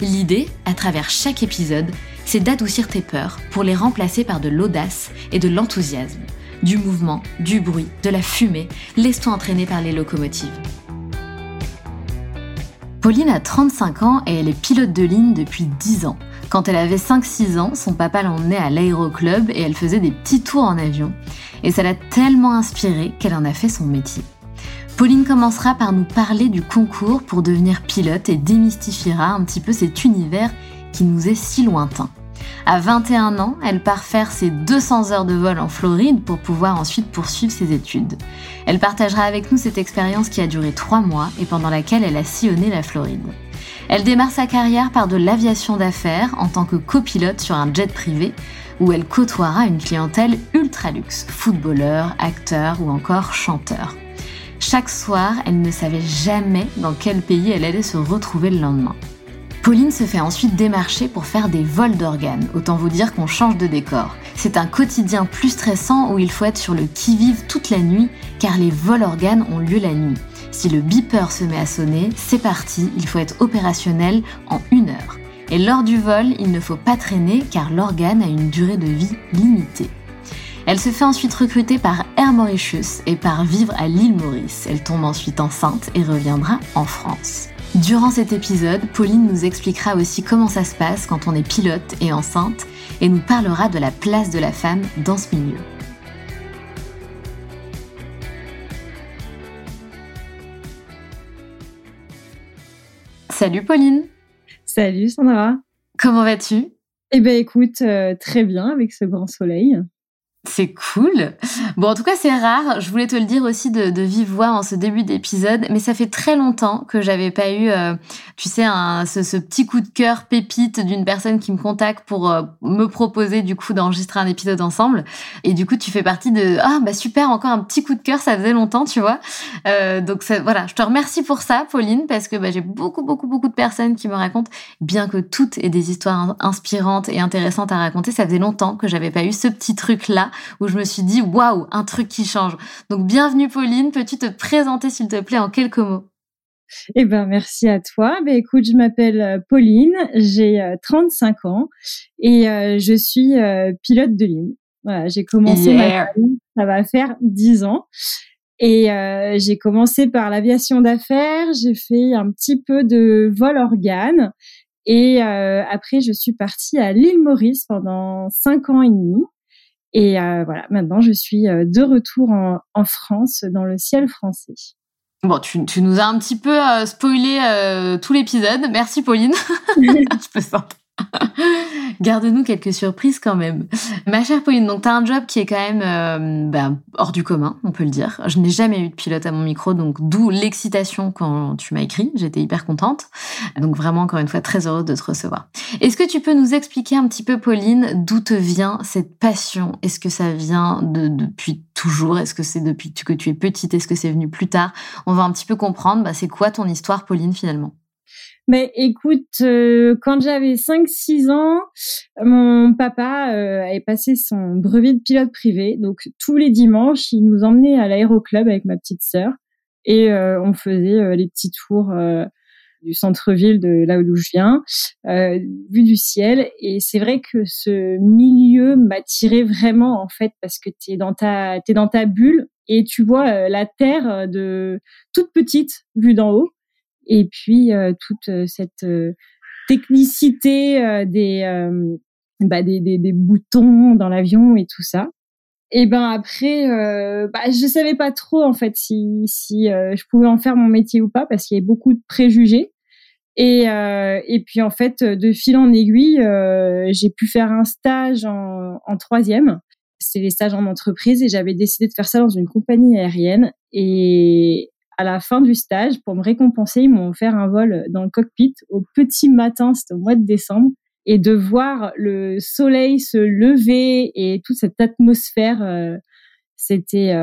L'idée, à travers chaque épisode, c'est d'adoucir tes peurs pour les remplacer par de l'audace et de l'enthousiasme. Du mouvement, du bruit, de la fumée, laisse-toi entraîner par les locomotives. Pauline a 35 ans et elle est pilote de ligne depuis 10 ans. Quand elle avait 5-6 ans, son papa l'emmenait à l'aéroclub et elle faisait des petits tours en avion. Et ça l'a tellement inspirée qu'elle en a fait son métier. Pauline commencera par nous parler du concours pour devenir pilote et démystifiera un petit peu cet univers qui nous est si lointain. À 21 ans, elle part faire ses 200 heures de vol en Floride pour pouvoir ensuite poursuivre ses études. Elle partagera avec nous cette expérience qui a duré 3 mois et pendant laquelle elle a sillonné la Floride. Elle démarre sa carrière par de l'aviation d'affaires en tant que copilote sur un jet privé où elle côtoiera une clientèle ultra luxe, footballeurs, acteurs ou encore chanteurs. Chaque soir, elle ne savait jamais dans quel pays elle allait se retrouver le lendemain. Pauline se fait ensuite démarcher pour faire des vols d'organes. Autant vous dire qu'on change de décor. C'est un quotidien plus stressant où il faut être sur le qui-vive toute la nuit car les vols organes ont lieu la nuit. Si le beeper se met à sonner, c'est parti, il faut être opérationnel en une heure. Et lors du vol, il ne faut pas traîner car l'organe a une durée de vie limitée. Elle se fait ensuite recruter par Air Mauritius et par vivre à l'île Maurice. Elle tombe ensuite enceinte et reviendra en France. Durant cet épisode, Pauline nous expliquera aussi comment ça se passe quand on est pilote et enceinte et nous parlera de la place de la femme dans ce milieu. Salut Pauline Salut Sandra Comment vas-tu? Eh ben écoute, euh, très bien avec ce grand soleil. C'est cool. Bon, en tout cas, c'est rare. Je voulais te le dire aussi de, de vive voix en ce début d'épisode, mais ça fait très longtemps que j'avais pas eu, euh, tu sais, ce, petit coup de cœur pépite d'une personne qui me contacte pour euh, me proposer du coup d'enregistrer un épisode ensemble. Et du coup, tu fais partie de ah bah super, encore un petit coup de cœur, ça faisait longtemps, tu vois. Euh, donc voilà, je te remercie pour ça, Pauline, parce que bah, j'ai beaucoup beaucoup beaucoup de personnes qui me racontent, bien que toutes aient des histoires inspirantes et intéressantes à raconter, ça faisait longtemps que j'avais pas eu ce petit truc là où je me suis dit waouh, un truc qui change. Donc bienvenue Pauline, peux-tu te présenter s'il te plaît en quelques mots? Eh ben merci à toi. Ben écoute, je m'appelle euh, Pauline, j'ai 35 euh, ans et euh, je suis pilote de ligne. Voilà, j'ai commencé ma ça va faire 10 ans. Et j'ai commencé par l'aviation d'affaires, j'ai fait un petit peu de vol organe et après je suis partie à l'île Maurice pendant 5 ans et demi. Et euh, voilà, maintenant je suis euh, de retour en, en, France, dans le ciel français. Bon, tu, tu nous as un petit peu euh, spoilé euh, tout l'épisode. Merci Pauline. Je peux Garde-nous quelques surprises quand même. Ma chère Pauline, donc tu as un job qui est quand même euh, bah, hors du commun, on peut le dire. Je n'ai jamais eu de pilote à mon micro, donc d'où l'excitation quand tu m'as écrit. J'étais hyper contente. Donc vraiment, encore une fois, très heureuse de te recevoir. Est-ce que tu peux nous expliquer un petit peu, Pauline, d'où te vient cette passion? Est-ce que ça vient de, depuis toujours? Est-ce que c'est depuis que tu es petite? Est-ce que c'est venu plus tard? On va un petit peu comprendre, bah, c'est quoi ton histoire, Pauline, finalement? Mais écoute, euh, quand j'avais 5-6 ans, mon papa euh, avait passé son brevet de pilote privé. Donc tous les dimanches, il nous emmenait à l'aéroclub avec ma petite sœur et euh, on faisait les petits tours du centre-ville de là où je viens, vue du ciel. Et c'est vrai que ce milieu m'attirait vraiment en fait parce que tu es dans ta t'es dans ta bulle et tu vois la terre de toute petite vue d'en haut et puis euh, toute euh, cette euh, technicité des, bah, des, des, des, boutons dans l'avion et tout ça. Et ben après, euh, bah, je savais pas trop en fait si, si je pouvais en faire mon métier ou pas parce qu'il y avait beaucoup de préjugés. Et, euh, et puis en fait, de fil en aiguille, euh, j'ai pu faire un stage en, en troisième. C'est les stages en entreprise et j'avais décidé de faire ça dans une compagnie aérienne. Et à la fin du stage, pour me récompenser, ils m'ont offert un vol dans le cockpit au petit matin, c'était au mois de décembre. et de voir le soleil se lever et toute cette atmosphère, c'était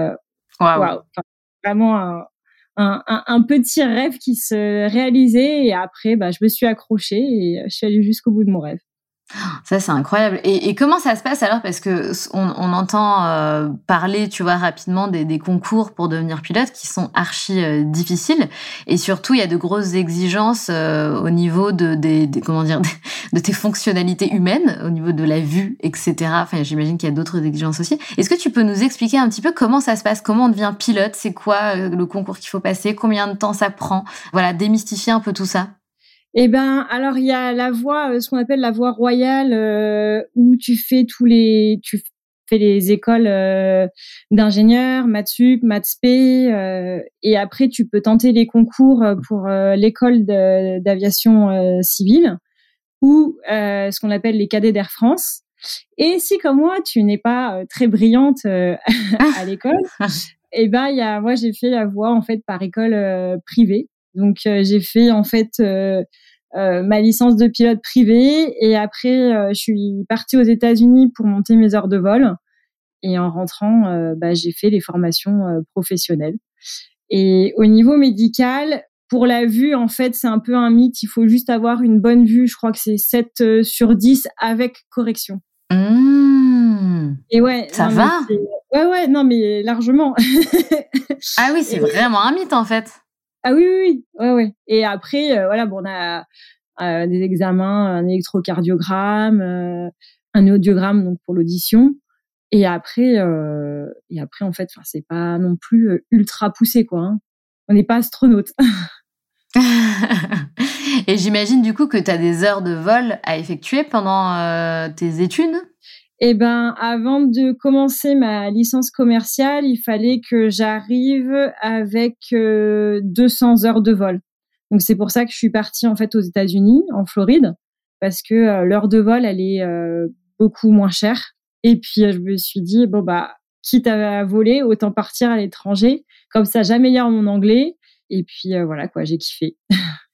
vraiment un, un, un, petit rêve qui se réalisait et après bah, je me suis accrochée et je suis allée jusqu'au bout de mon rêve. Ça, c'est incroyable. Et, et, comment ça se passe alors? Parce que on, on entend euh, parler, tu vois, rapidement des, des, concours pour devenir pilote qui sont archi euh, difficiles. Et surtout, il y a de grosses exigences euh, au niveau de, des, comment dire, de tes fonctionnalités humaines, au niveau de la vue, etc. Enfin, j'imagine qu'il y a d'autres exigences aussi. Est-ce que tu peux nous expliquer un petit peu comment ça se passe? Comment on devient pilote? C'est quoi le concours qu'il faut passer? Combien de temps ça prend? Voilà, démystifier un peu tout ça. Eh ben, alors il y a la voie, euh, ce qu'on appelle la voie royale, euh, où tu fais tous les, tu fais les écoles euh, d'ingénieurs, maths sup, maths euh, et après tu peux tenter les concours pour l'école d'aviation civile ou ce qu'on appelle les cadets d'Air France. Et si comme moi tu n'es pas très brillante à l'école, eh ben il y a, moi j'ai fait la voie en fait par école privée. Donc j'ai fait en fait euh, ma licence de pilote privé et après euh, je suis partie aux États-Unis pour monter mes heures de vol. Et en rentrant euh, bah, j'ai fait les formations professionnelles. Et au niveau médical pour la vue en fait c'est un peu un mythe. Il faut juste avoir une bonne vue. Je crois que c'est 7 sur 10 avec correction. Mmh. et ouais ça va? ouais ouais non mais largement. Ah oui c'est vraiment un mythe en fait ah oui, oui, oui, ouais, ouais. Et après, euh, voilà, bon, on a euh, des examens, un électrocardiogramme, euh, un audiogramme donc pour l'audition. Et après, et après, en fait, c'est pas non plus ultra poussé, quoi. Hein. On n'est pas astronaute. et j'imagine du coup que tu as des heures de vol à effectuer pendant tes études? Eh ben, avant de commencer ma licence commerciale, il fallait que j'arrive avec 200 euh, heures de vol. Donc c'est pour ça que je suis partie en fait aux États-Unis, en Floride, parce que euh, l'heure de vol elle est euh, beaucoup moins chère. Et puis je me suis dit bon bah quitte à voler, autant partir à l'étranger, comme ça j'améliore mon anglais. Et puis voilà quoi, j'ai kiffé.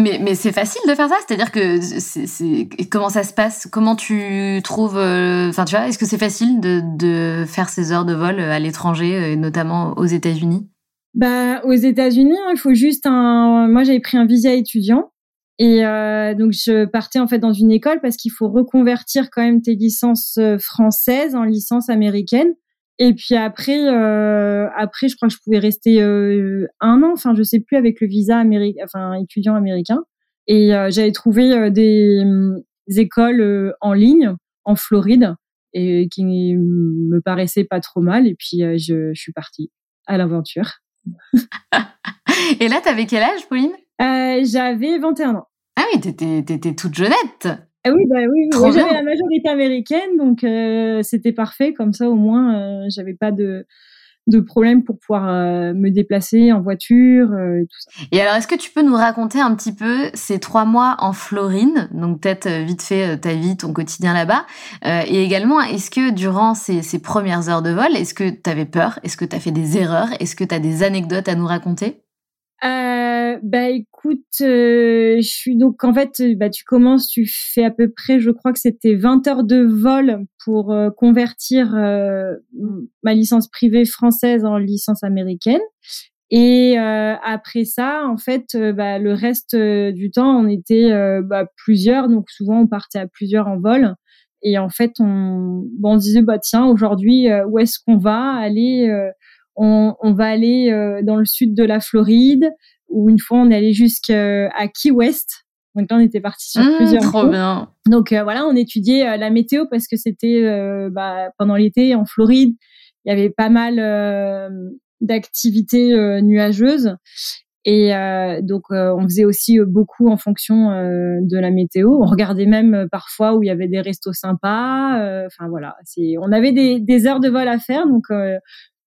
Mais, mais c'est facile de faire ça C'est-à-dire que comment ça se passe? Comment tu trouves euh, Enfin, tu vois, est-ce que c'est facile de, de faire ces heures de vol à l'étranger, euh, notamment aux États-Unis? Bah, aux États-Unis, hein, il faut juste un. Moi, j'avais pris un visa étudiant et euh, donc je partais en fait dans une école parce qu'il faut reconvertir quand même tes licences françaises en licences américaines. Et puis après, euh, après, je crois que je pouvais rester euh, un an. Enfin, je sais plus avec le visa américain, enfin étudiant américain. Et euh, j'avais trouvé des, des, écoles en ligne en Floride et qui me paraissaient pas trop mal. Et puis je, je suis partie à l'aventure. et là, tu avais quel âge, Pauline? J'avais 21 ans. Ah oui, t'étais toute jeunette. Ah oui, bah oui, j'avais la majorité américaine, donc euh, c'était parfait. Comme ça, au moins, euh, j'avais pas de de problème pour pouvoir euh, me déplacer en voiture et tout ça. Et alors, est-ce que tu peux nous raconter un petit peu ces trois mois en Floride, donc peut-être vite fait ta vie, ton quotidien là-bas, et également, est-ce que durant ces, ces premières heures de vol, est-ce que tu avais peur? Est-ce que tu as fait des erreurs? Est-ce que tu as des anecdotes à nous raconter? Euh, bah écoute, euh, je suis donc en fait, bah tu commences, tu fais à peu près, je crois que c'était 20 heures de vol pour euh, convertir euh, ma licence privée française en licence américaine. Et après ça, en fait, bah, le reste du temps, on était bah, plusieurs, donc souvent on partait à plusieurs en vol. Et en fait, on, bon, on disait bah tiens, aujourd'hui, où est-ce qu'on va aller on, on va aller euh, dans le sud de la Floride, où une fois on est allé jusqu'à Key West. Donc là, on était parti sur mmh, plusieurs. Trop bien. Donc euh, voilà, on étudiait euh, la météo parce que c'était bah, pendant l'été en Floride, il y avait pas mal d'activités nuageuses. Et donc, on faisait aussi beaucoup en fonction de la météo. On regardait même parfois où il y avait des restos sympas. Enfin voilà, c'est, on avait des, des, heures de vol à faire, donc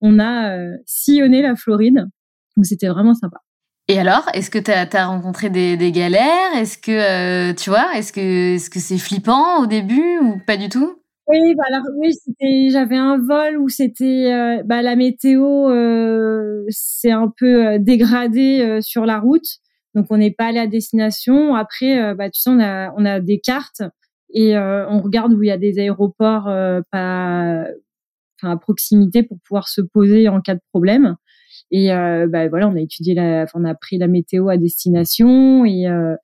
on a euh, sillonné la Floride. Donc c'était vraiment sympa. Et alors, est-ce que tu as, rencontré des, galères? Est-ce que, euh, tu vois, est-ce que c'est -ce c'est flippant au début ou pas du tout? Oui, bah alors oui, j'avais un vol où c'était euh, bah, la météo c'est un peu dégradé sur la route, donc on n'est pas allé à destination. Après, bah tu sais, on a on a des cartes et on regarde où il y a des aéroports pas, à proximité pour pouvoir se poser en cas de problème. Et euh, bah, voilà, on a étudié on a pris la météo à destination et, euh,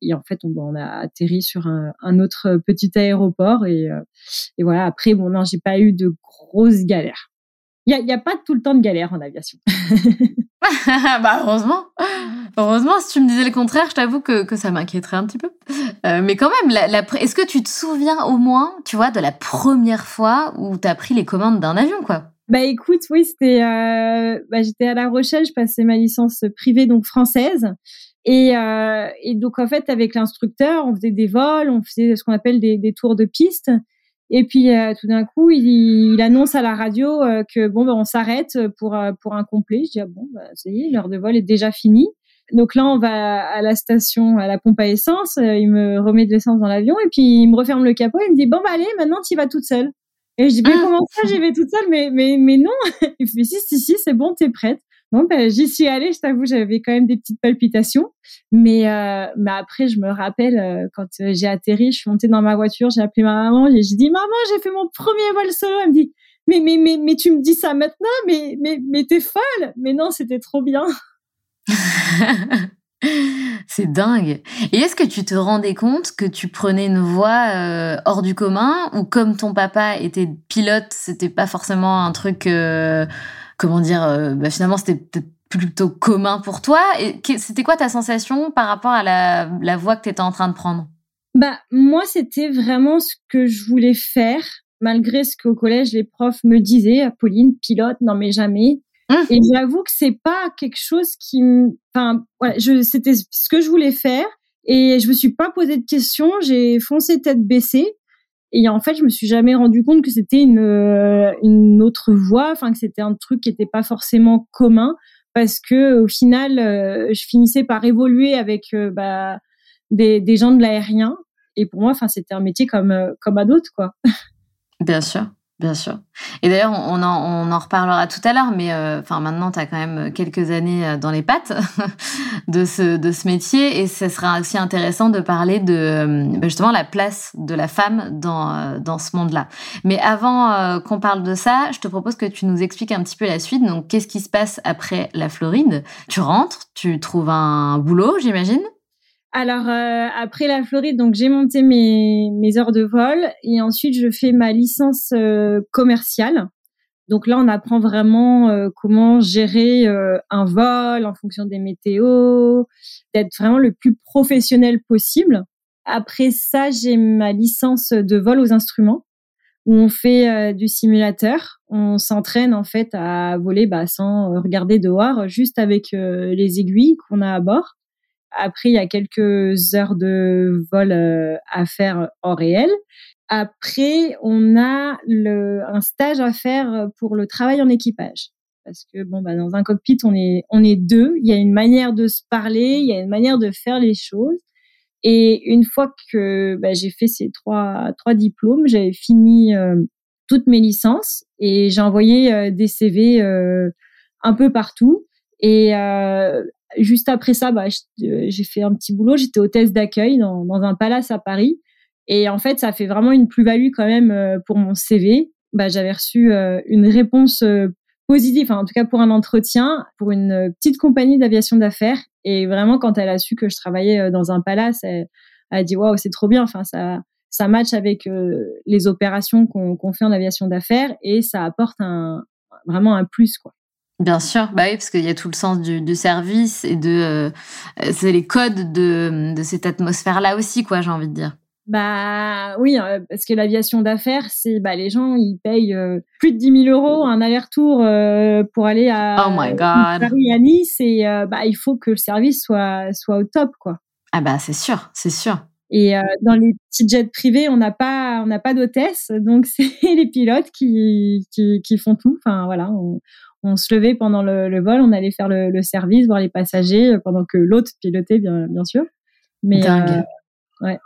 et en fait, on, on, a atterri sur un, un autre petit aéroport et, euh, et voilà. Après, bon, non, j'ai pas eu de grosses galères. Il y a, pas tout le temps de galères en aviation. bah heureusement, heureusement. Si tu me disais le contraire, je t'avoue que, que ça m'inquiéterait un petit peu. Euh, mais quand même, la, la, est-ce que tu te souviens au moins, tu vois, de la première fois où tu as pris les commandes d'un avion, quoi? Bah écoute, oui, c'était, euh, bah, j'étais à La Rochelle, je passais ma licence privée donc française, et, euh, et donc en fait avec l'instructeur, on faisait des vols, on faisait ce qu'on appelle des, des, tours de piste, et puis euh, tout d'un coup, il, il, annonce à la radio euh, que bon, bah, on s'arrête pour euh, pour un complet. Je dis ah bon, bah, ça y est, l'heure de vol est déjà finie. Donc là, on va à la station, à la pompe à essence. Il me remet de l'essence dans l'avion et puis il me referme le capot. Il me dit bon bah allez, maintenant tu vas toute seule. Et je dis, mais ah. comment ça, j'y vais toute seule? Mais, mais, mais non. Il fait, si, si, si, c'est bon, t'es prête. Bon, ben, j'y suis allée, je t'avoue, j'avais quand même des petites palpitations. Mais, euh, mais après, je me rappelle, euh, quand euh, j'ai atterri, je suis montée dans ma voiture, j'ai appelé ma maman, j'ai dit, maman, j'ai fait mon premier vol solo. Elle me dit, mais, mais, mais, mais tu me dis ça maintenant, mais, mais, mais t'es folle. Mais non, c'était trop bien. C'est dingue. Et est-ce que tu te rendais compte que tu prenais une voie hors du commun ou comme ton papa était pilote, c'était pas forcément un truc, comment dire, euh, bah finalement c'était plutôt commun pour toi. Et c'était quoi ta sensation par rapport à la, la voie que tu étais en train de prendre? Bah moi c'était vraiment ce que je voulais faire, malgré ce qu'au collège les profs me disaient, Pauline pilote, non mais jamais. Mmh. Et j'avoue que c'est pas quelque chose qui, enfin, voilà, je, c'était ce que je voulais faire et je me suis pas posé de questions. J'ai foncé tête baissée et en fait, je me suis jamais rendu compte que c'était une euh, une autre voie, enfin que c'était un truc qui était pas forcément commun parce que au final, euh, je finissais par évoluer avec euh, bah, des, des gens de l'aérien et pour moi, enfin, c'était un métier comme comme à d'autres, quoi. Bien sûr. Bien sûr. Et d'ailleurs, on en, on en reparlera tout à l'heure, mais euh, enfin maintenant, tu as quand même quelques années euh, dans les pattes de ce, de ce métier, et ce sera aussi intéressant de parler de euh, bah, justement la place de la femme dans, dans ce monde-là. Mais avant qu'on parle de ça, je te propose que tu nous expliques un petit peu la suite. Donc, qu'est-ce qui se passe après la Floride? Tu rentres, tu trouves un boulot, j'imagine? Alors euh, après la Floride, donc j'ai monté mes, mes heures de vol et ensuite je fais ma licence euh, commerciale. Donc là, on apprend vraiment euh, comment gérer un vol en fonction des météos, d'être vraiment le plus professionnel possible. Après ça, j'ai ma licence de vol aux instruments où on fait du simulateur. On s'entraîne en fait à voler bah, sans regarder dehors, juste avec les aiguilles qu'on a à bord. Après, il y a quelques heures de vol euh, à faire en réel. Après, on a un stage à faire pour le travail en équipage. Parce que bon, bah, dans un cockpit, on est, on est deux. Il y a une manière de se parler, il y a une manière de faire les choses. Et une fois que bah, j'ai fait ces trois, trois diplômes, j'avais fini euh, toutes mes licences et j'ai envoyé euh, des CV un peu partout. Et juste après ça, bah, euh, j'ai fait un petit boulot. J'étais hôtesse d'accueil dans, un palace à Paris. Et en fait, ça fait vraiment une plus-value quand même euh, pour mon CV. Bah, j'avais reçu euh, une réponse positive, enfin, en tout cas pour un entretien, pour une petite compagnie d'aviation d'affaires. Et vraiment, quand elle a su que je travaillais dans un palace, elle, a dit waouh, c'est trop bien. Enfin, ça, ça match avec les opérations qu'on fait en aviation d'affaires et ça apporte vraiment un plus, quoi. Bien sûr, bah oui, parce qu'il y a tout le sens du, du service et de euh, c'est les codes de, de cette atmosphère-là aussi, quoi, j'ai envie de dire. Bah oui, euh, parce que l'aviation d'affaires, c'est bah les gens ils payent euh, plus de 10 000 euros un aller-retour pour aller à, oh my God. Paris à Nice et bah il faut que le service soit soit au top quoi. Ah bah c'est sûr, c'est sûr. Et dans les petits jets privés, on n'a pas on n'a pas d'hôtesse, donc c'est les pilotes qui, qui, qui font tout. Enfin voilà, on, on se levait pendant le, vol, on allait faire le, service, voir les passagers, euh, pendant que l'autre pilotait, bien, bien sûr. Mais, Dingue. Euh, ouais.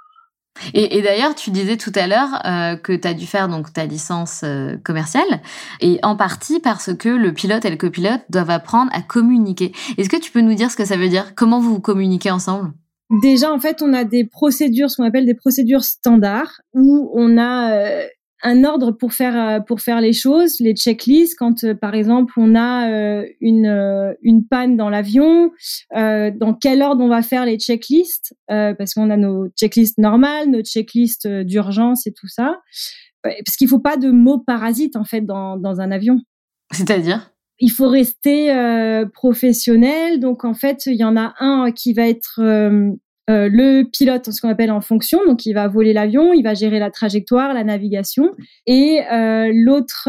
Et, d'ailleurs, tu disais tout à l'heure euh, que tu as dû faire donc ta licence commerciale, et en partie parce que le pilote et le copilote doivent apprendre à communiquer. Est-ce que tu peux nous dire ce que ça veut dire? Comment vous communiquez ensemble? Déjà, en fait, on a des procédures, ce qu'on appelle des procédures standards, où on a un ordre pour faire euh, pour faire les choses, les checklists. Quand, euh, par exemple, on a une une panne dans l'avion, dans quel ordre on va faire les checklists Parce qu'on a nos checklists normales, nos checklists d'urgence et tout ça. Parce qu'il faut pas de mots parasites en fait dans dans un avion. C'est-à-dire? Il faut rester euh, professionnel. Donc en fait, il y en a un qui va être euh, euh, le pilote, ce qu'on appelle en fonction. Donc il va voler l'avion, il va gérer la trajectoire, la navigation, et l'autre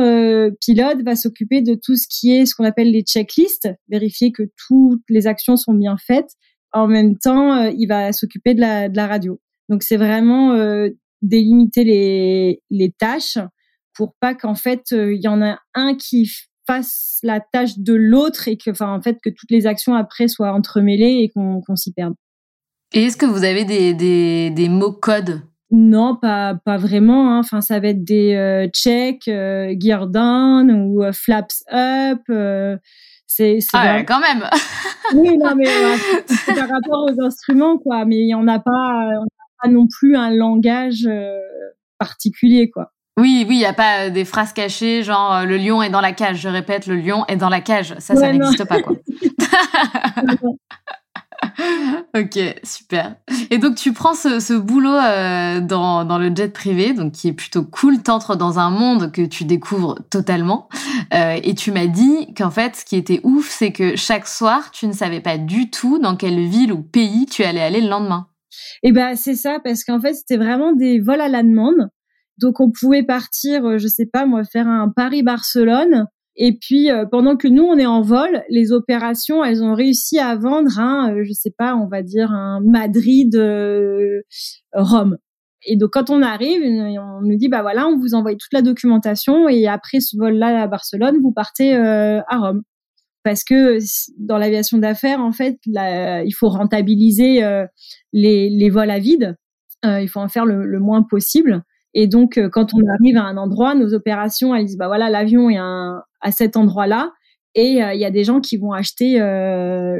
pilote va s'occuper de tout ce qui est ce qu'on appelle les checklists, vérifier que toutes les actions sont bien faites. En même temps, il va s'occuper de la, de la radio. Donc c'est vraiment délimiter les, les tâches pour pas qu'en fait il y en a un qui fasse la tâche de l'autre et que, enfin, en fait, que toutes les actions après soient entremêlées et qu'on s'y perde. Et est-ce que vous avez des, des, des mots codes non, pas pas vraiment. Hein. Enfin, ça va être des euh, checks, euh, gear down ou euh, flaps up. c'est ah, quand même. oui, non, mais c'est par rapport aux instruments, quoi. Mais on n'a pas, on pas non plus un langage particulier, quoi. Oui, oui, il n'y a pas des phrases cachées, genre le lion est dans la cage. Je répète, le lion est dans la cage. Ça, ça n'existe pas, quoi. ok, super. Et donc tu prends ce, boulot euh, dans, le jet privé, donc qui est plutôt cool. T'entres dans un monde que tu découvres totalement. et tu m'as dit qu'en fait, ce qui était ouf, c'est que chaque soir, tu ne savais pas du tout dans quelle ville ou pays tu allais aller le lendemain. Et eh ben c'est ça, parce qu'en fait, c'était vraiment des vols à la demande. Donc on pouvait partir, euh, je sais pas moi, faire un Paris-Barcelone. Et puis euh, pendant que nous on est en vol, les opérations elles ont réussi à vendre un, euh, je sais pas, on va dire un Madrid Rome. Et donc quand on arrive, on nous dit bah voilà, on vous envoie toute la documentation et après ce vol-là à Barcelone, vous partez à Rome. Parce que dans l'aviation d'affaires, en fait, il faut rentabiliser les, les, vols à vide. il faut en faire le, le moins possible. Et donc, euh, quand on arrive à un endroit, nos opérations, elles disent, bah voilà, l'avion est à cet endroit-là. Et euh, il y a des gens qui vont acheter euh,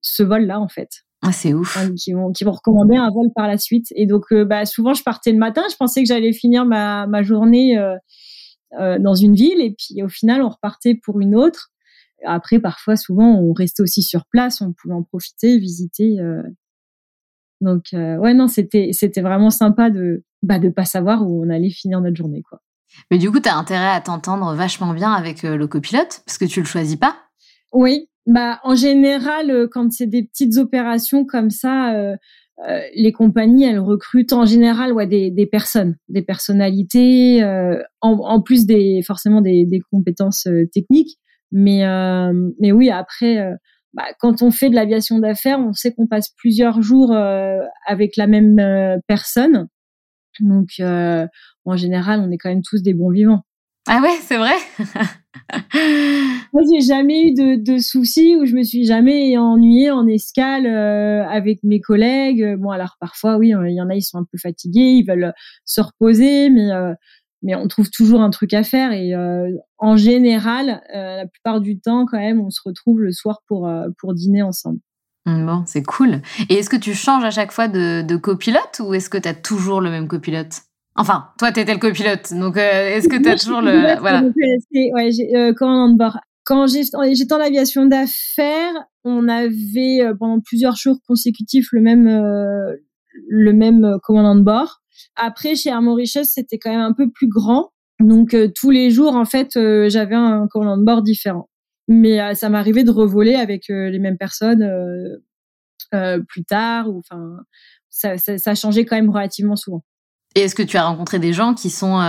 ce vol-là, en fait. Ah, c'est ouf. qui, vont, qui vont recommander un vol par la suite. Et donc, bah, souvent, je partais le matin. Je pensais que j'allais finir ma, ma journée dans une ville. Et puis, au final, on repartait pour une autre. Après, parfois, souvent, on restait aussi sur place. On pouvait en profiter, visiter. Donc, ouais, non, c'était, c'était vraiment sympa de, bah, de pas savoir où on allait finir notre journée, quoi. Mais du coup, tu as intérêt à t'entendre vachement bien avec euh, le copilote parce que tu le choisis pas. Oui, bah en général, euh, quand c'est des petites opérations comme ça, euh, les compagnies elles recrutent en général ouais des, des personnes, des personnalités, en, plus des forcément des, des compétences techniques. Mais mais oui, après. Bah, quand on fait de l'aviation d'affaires, on sait qu'on passe plusieurs jours avec la même personne. Donc, euh, en général, on est quand même tous des bons vivants. Ah ouais, c'est vrai? Moi, j'ai jamais eu de, de, soucis où je me suis jamais ennuyée en escale euh, avec mes collègues. Bon, alors parfois, oui, il y en a, ils sont un peu fatigués, ils veulent se reposer, mais euh, mais on trouve toujours un truc à faire. Et euh, en général, euh, la plupart du temps, quand même, on se retrouve le soir pour pour dîner ensemble. Bon, c'est cool. Et est-ce que tu changes à chaque fois de, copilote ou est-ce que tu as toujours le même copilote? Enfin, toi, tu étais le copilote, donc euh, est-ce que tu as toujours le... Voilà. Ouais, euh, bord. Quand j'étais en aviation d'affaires, on avait euh, pendant plusieurs jours consécutifs le même, le même commandant de bord. Après, chez Air Mauritius, c'était quand même un peu plus grand. Donc, tous les jours, en fait, j'avais un commandant de bord différent. Mais euh, ça m'arrivait de revoler avec euh, les mêmes personnes euh, plus tard. Ou enfin, ça, ça, ça changeait quand même relativement souvent. Et est-ce que tu as rencontré des gens qui sont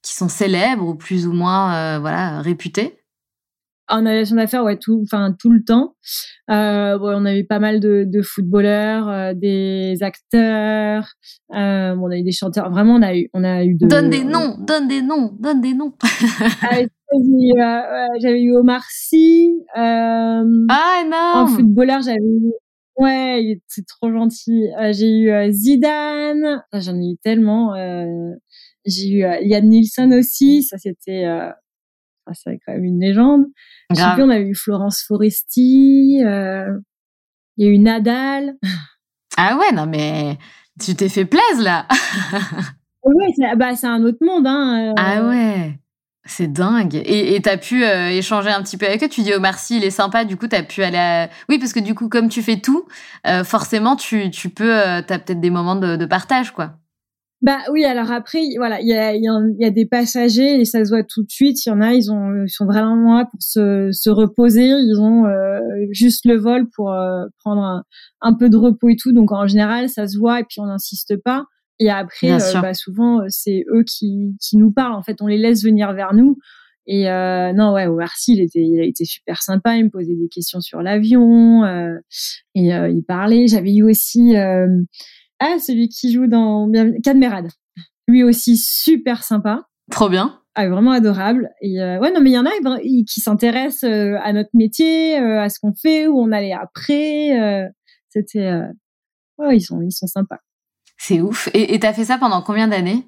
qui sont célèbres ou plus ou moins voilà réputés? En aviation d'affaires, ouais, tout, enfin tout le temps. Euh, on a eu pas mal de, de footballeurs, des acteurs, on a eu des chanteurs. Vraiment, on a eu, on a eu de. Donne des noms, donne des noms, donne des noms. Ah, j'avais eu Omar Sy. ah énorme. En footballeur, j'avais eu. Ouais, c'est trop gentil. j'ai eu Zidane. J'en ai eu tellement. j'ai eu Yann Nielsen aussi. Ça c'était c'est quand même une légende. Je sais plus, on a eu Florence Foresti, euh, il y a eu Nadal. Ah ouais, non mais tu t'es fait plaisir là. oui, bah, c'est un autre monde. Hein, Ah ouais. C'est dingue. Et tu as pu euh, échanger un petit peu avec eux. Tu dis, oh merci, il est sympa. Du coup, tu as pu aller à... Oui, parce que du coup, comme tu fais tout, euh, forcément, tu, tu peux... Euh, tu as peut-être des moments de, partage, quoi. Bah oui, alors après, voilà, il y a, des passagers et ça se voit tout de suite. Il y en a, ils, ont, ils sont vraiment là pour se, se reposer. Ils ont juste le vol pour prendre un, peu de repos et tout. Donc en général, ça se voit et puis on n'insiste pas. Et après, euh, bah, souvent, euh, c'est eux qui, qui nous parlent. En fait, on les laisse venir vers nous. Et euh, non, ouais, Omarcy, il était, il a été super sympa. Il me posait des questions sur l'avion euh, et euh, il parlait. J'avais eu aussi ah celui qui joue dans Cadmerade. Lui aussi super sympa. Trop bien. Ah, vraiment adorable. Et ouais, non, mais il y en a qui s'intéressent à notre métier, à ce qu'on fait, où on allait après. C'était, ouais, ils sont, ils sont sympas. C'est ouf. Et tu as fait ça pendant combien d'années?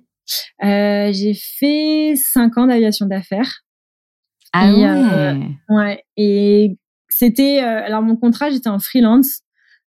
Euh, J'ai fait cinq ans d'aviation d'affaires. Ah et, ouais. ouais. Et c'était euh, alors mon contrat, j'étais en freelance.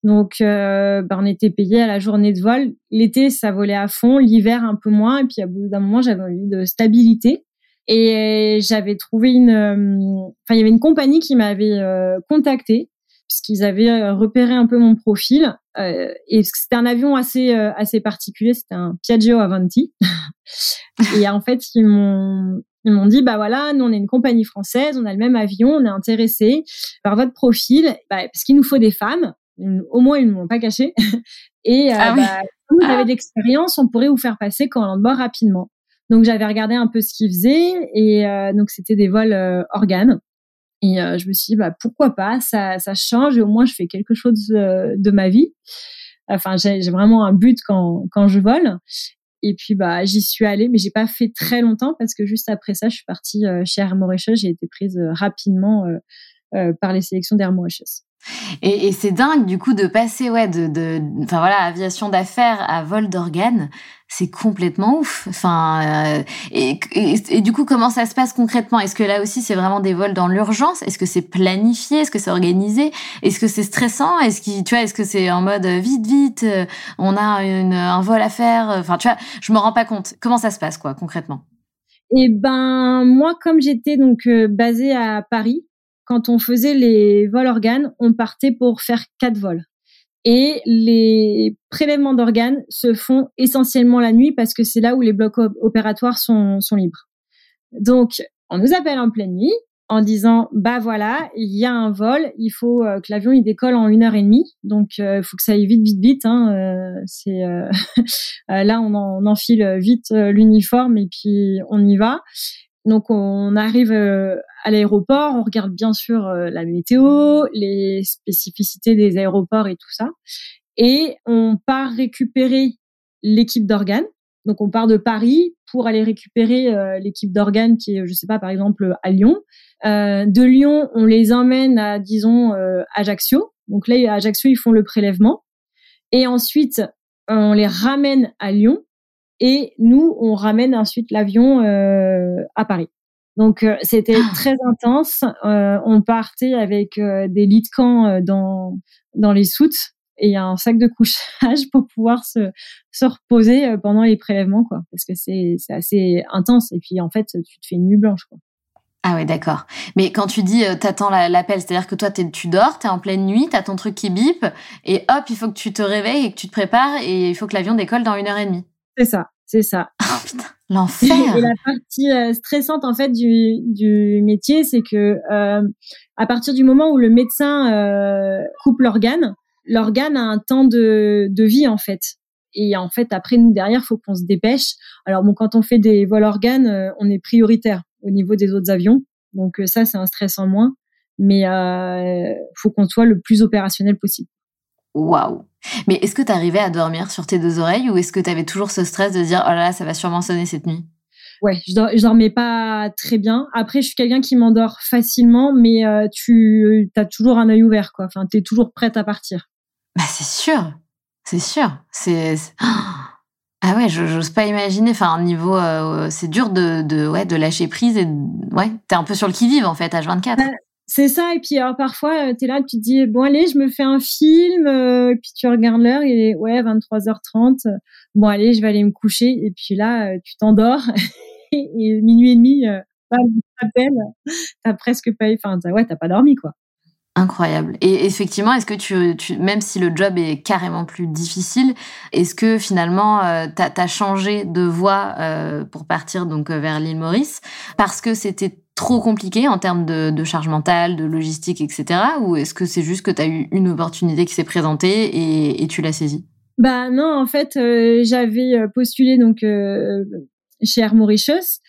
Donc, euh, bah, on était payé à la journée de vol. L'été, ça volait à fond. L'hiver, un peu moins. Et puis, à bout d'un moment, j'avais envie de stabilité. Et j'avais trouvé une... Enfin, il y avait une compagnie qui m'avait contacté puisqu'ils avaient repéré un peu mon profil euh, et c'était un avion assez euh, assez particulier, c'était un Piaggio Avanti. et en fait, ils m'ont ils m'ont dit bah voilà, nous on est une compagnie française, on a le même avion, on est intéressé par votre profil, bah, parce qu'il nous faut des femmes. Au moins ils ne m'ont pas caché. et euh, ah bah, vous avez de l'expérience, on pourrait vous faire passer quand on bord rapidement. Donc j'avais regardé un peu ce qu'ils faisaient et donc c'était des vols organes. Et euh, je me suis dit, bah, pourquoi pas, ça, change et au moins je fais quelque chose euh, de, ma vie. Enfin, j'ai vraiment un but quand, quand je vole. Et puis, bah, j'y suis allée, mais j'ai pas fait très longtemps parce que juste après ça, je suis partie euh, chez Air Mauritius. J'ai été prise rapidement par les sélections d'Air Mauritius. Et, c'est dingue du coup de passer ouais de de enfin voilà aviation d'affaires à vol d'organes c'est complètement ouf. Enfin euh, et, du coup comment ça se passe concrètement? Est-ce que là aussi c'est vraiment des vols dans l'urgence? Est-ce que c'est planifié? Est-ce que c'est organisé? Est-ce que c'est stressant? Est-ce que tu vois est-ce que c'est en mode vite vite euh, on a un vol à faire enfin tu vois je me rends pas compte. Comment ça se passe quoi concrètement? Eh ben moi comme j'étais donc euh, basée à Paris quand on faisait les vols organes, on partait pour faire quatre vols. Et les prélèvements d'organes se font essentiellement la nuit parce que c'est là où les blocs opératoires sont, sont libres. Donc, on nous appelle en pleine nuit en disant bah voilà il y a un vol il faut euh, que l'avion il décolle en une heure et demie donc il euh, faut que ça aille vite vite vite hein, euh, là on, enfile vite l'uniforme et puis on y va donc on arrive euh, à l'aéroport, on regarde bien sûr euh, la météo, les spécificités des aéroports et tout ça, et on part récupérer l'équipe d'organes. Donc on part de Paris pour aller récupérer euh, l'équipe d'organes qui est, je sais pas, par exemple à Lyon. de Lyon, on les emmène à, disons, Ajaccio. Donc là, à Ajaccio, ils font le prélèvement. Et ensuite, on les ramène à Lyon et nous, on ramène ensuite l'avion euh, à Paris. Donc euh, c'était ah. très intense. Euh, on partait avec des lits de camp dans dans les soutes et un sac de couchage pour pouvoir se, se reposer pendant les prélèvements, quoi. Parce que c'est c'est assez intense. Et puis en fait, tu te fais une nuit blanche, quoi. Ah ouais, d'accord. Mais quand tu dis euh, t'attends l'appel, c'est-à-dire que toi tu dors, t'es en pleine nuit, t'as ton truc qui bip, et hop, il faut que tu te réveilles et que tu te prépares, et il faut que l'avion décolle dans une heure et demie. C'est ça. C'est ça. Oh, putain, l'enfer. Et la partie euh, stressante en fait du, du métier, c'est que euh, à partir du moment où le médecin euh, coupe l'organe, l'organe a un temps de, de vie en fait. Et en fait, après nous derrière, faut qu'on se dépêche. Alors bon, quand on fait des vols organes, on est prioritaire au niveau des autres avions, donc ça c'est un stress en moins. Mais faut qu'on soit le plus opérationnel possible. Waouh Mais est-ce que tu arrivais à dormir sur tes deux oreilles ou est-ce que tu avais toujours ce stress de dire oh là là, ça va sûrement sonner cette nuit? Ouais, je, dormais pas très bien. Après, je suis quelqu'un qui m'endort facilement, mais euh, tu as toujours un œil ouvert, quoi. Enfin, tu es toujours prête à partir. Bah, c'est sûr. C'est sûr. C'est. Ah ouais, j'ose pas imaginer. Enfin, niveau, euh, c'est dur de, de, ouais, de lâcher prise et ouais, t'es un peu sur le qui vive en fait, H24. C'est ça. Et puis alors parfois, tu es là, tu te dis bon allez, je me fais un film. puis tu regardes l'heure, il est ouais 23h30. Bon allez, je vais aller me coucher. Et puis là, tu t'endors. et minuit et demi, t'appelles, t'as presque pas, enfin ouais, t'as pas dormi quoi. Incroyable. Et effectivement, est-ce que tu, tu, même si le job est carrément plus difficile, est-ce que finalement euh, tu as, changé de voie euh, pour partir donc euh, vers l'île Maurice? Parce que c'était trop compliqué en termes de, charge mentale, de logistique, etc. Ou est-ce que c'est juste que tu as eu une opportunité qui s'est présentée et, tu l'as saisie? Bah non, en fait, euh, j'avais postulé donc chez Air Mauritius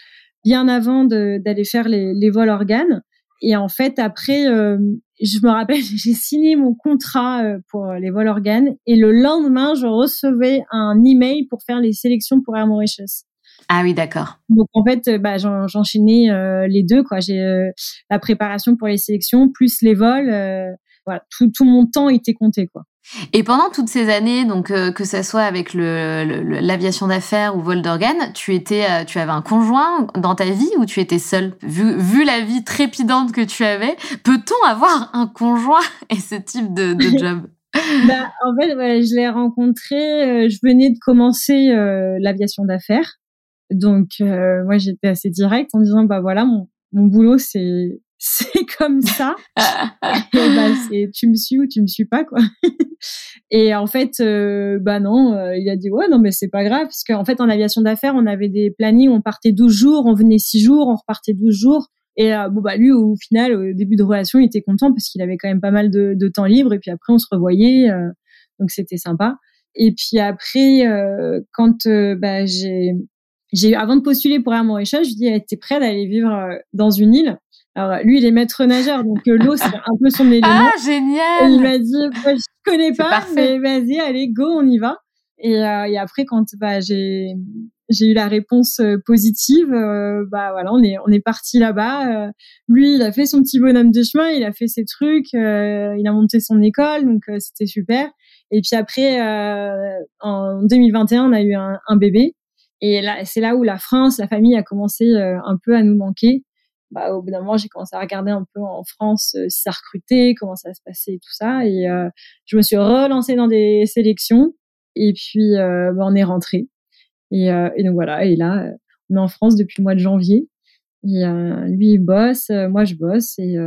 bien avant d'aller faire les, vols organes. Et en fait, après, euh, je me rappelle, j'ai signé mon contrat euh, pour les vols organes et le lendemain, je recevais un email pour faire les sélections pour Air Mauritius. Ah oui, d'accord. Donc en fait, euh, bah, j'enchaînais les deux. quoi. J'ai la préparation pour les sélections plus les vols. voilà, tout, tout mon temps était compté. quoi. Et pendant toutes ces années, donc euh, que ça soit avec l'aviation d'affaires ou vol d'organes, tu étais, euh, tu avais un conjoint dans ta vie ou tu étais seule? Vu, vu la vie trépidante que tu avais, peut-on avoir un conjoint et ce type de, job? Bah, en fait, je l'ai rencontré. Euh, je venais de commencer l'aviation d'affaires, donc moi j'étais assez directe en disant bah voilà mon, mon boulot c'est c'est comme ça. et bah, c'est tu me suis ou tu me suis pas quoi. et en fait, euh, bah non, euh, il a dit ouais non mais c'est pas grave parce qu'en fait en aviation d'affaires on avait des plannings, on partait 12 jours, on venait 6 jours, on repartait 12 jours. Et euh, bon bah lui au final au début de relation il était content parce qu'il avait quand même pas mal de, de, temps libre et puis après on se revoyait donc c'était sympa. Et puis après quand bah j'ai j'ai avant de postuler pour Air Mauritius, je lui dis t'es prêt d'aller vivre dans une île? Alors lui, il est maître nageur, donc euh, l'eau c'est un peu son élément. Ah génial et Il m'a dit, je connais pas, mais vas-y, allez, go, on y va. Et, euh, et après, quand bah, j'ai j'ai eu la réponse euh, positive, euh, bah voilà, on est on est parti là-bas. lui, il a fait son petit bonhomme de chemin, il a fait ses trucs, il a monté son école, donc c'était super. Et puis après, en 2021, on a eu un, un bébé. Et là, c'est là où la France, la famille a commencé un peu à nous manquer bah, au bout d'un moment, j'ai commencé à regarder un peu en France euh, si ça recrutait, comment ça se passait, tout ça. Et euh, je me suis relancée dans des sélections. Et puis, euh, bah, on est rentré. Et, et, donc voilà. Et là, on est en France depuis le mois de janvier. Et lui, il bosse, moi, je bosse. Et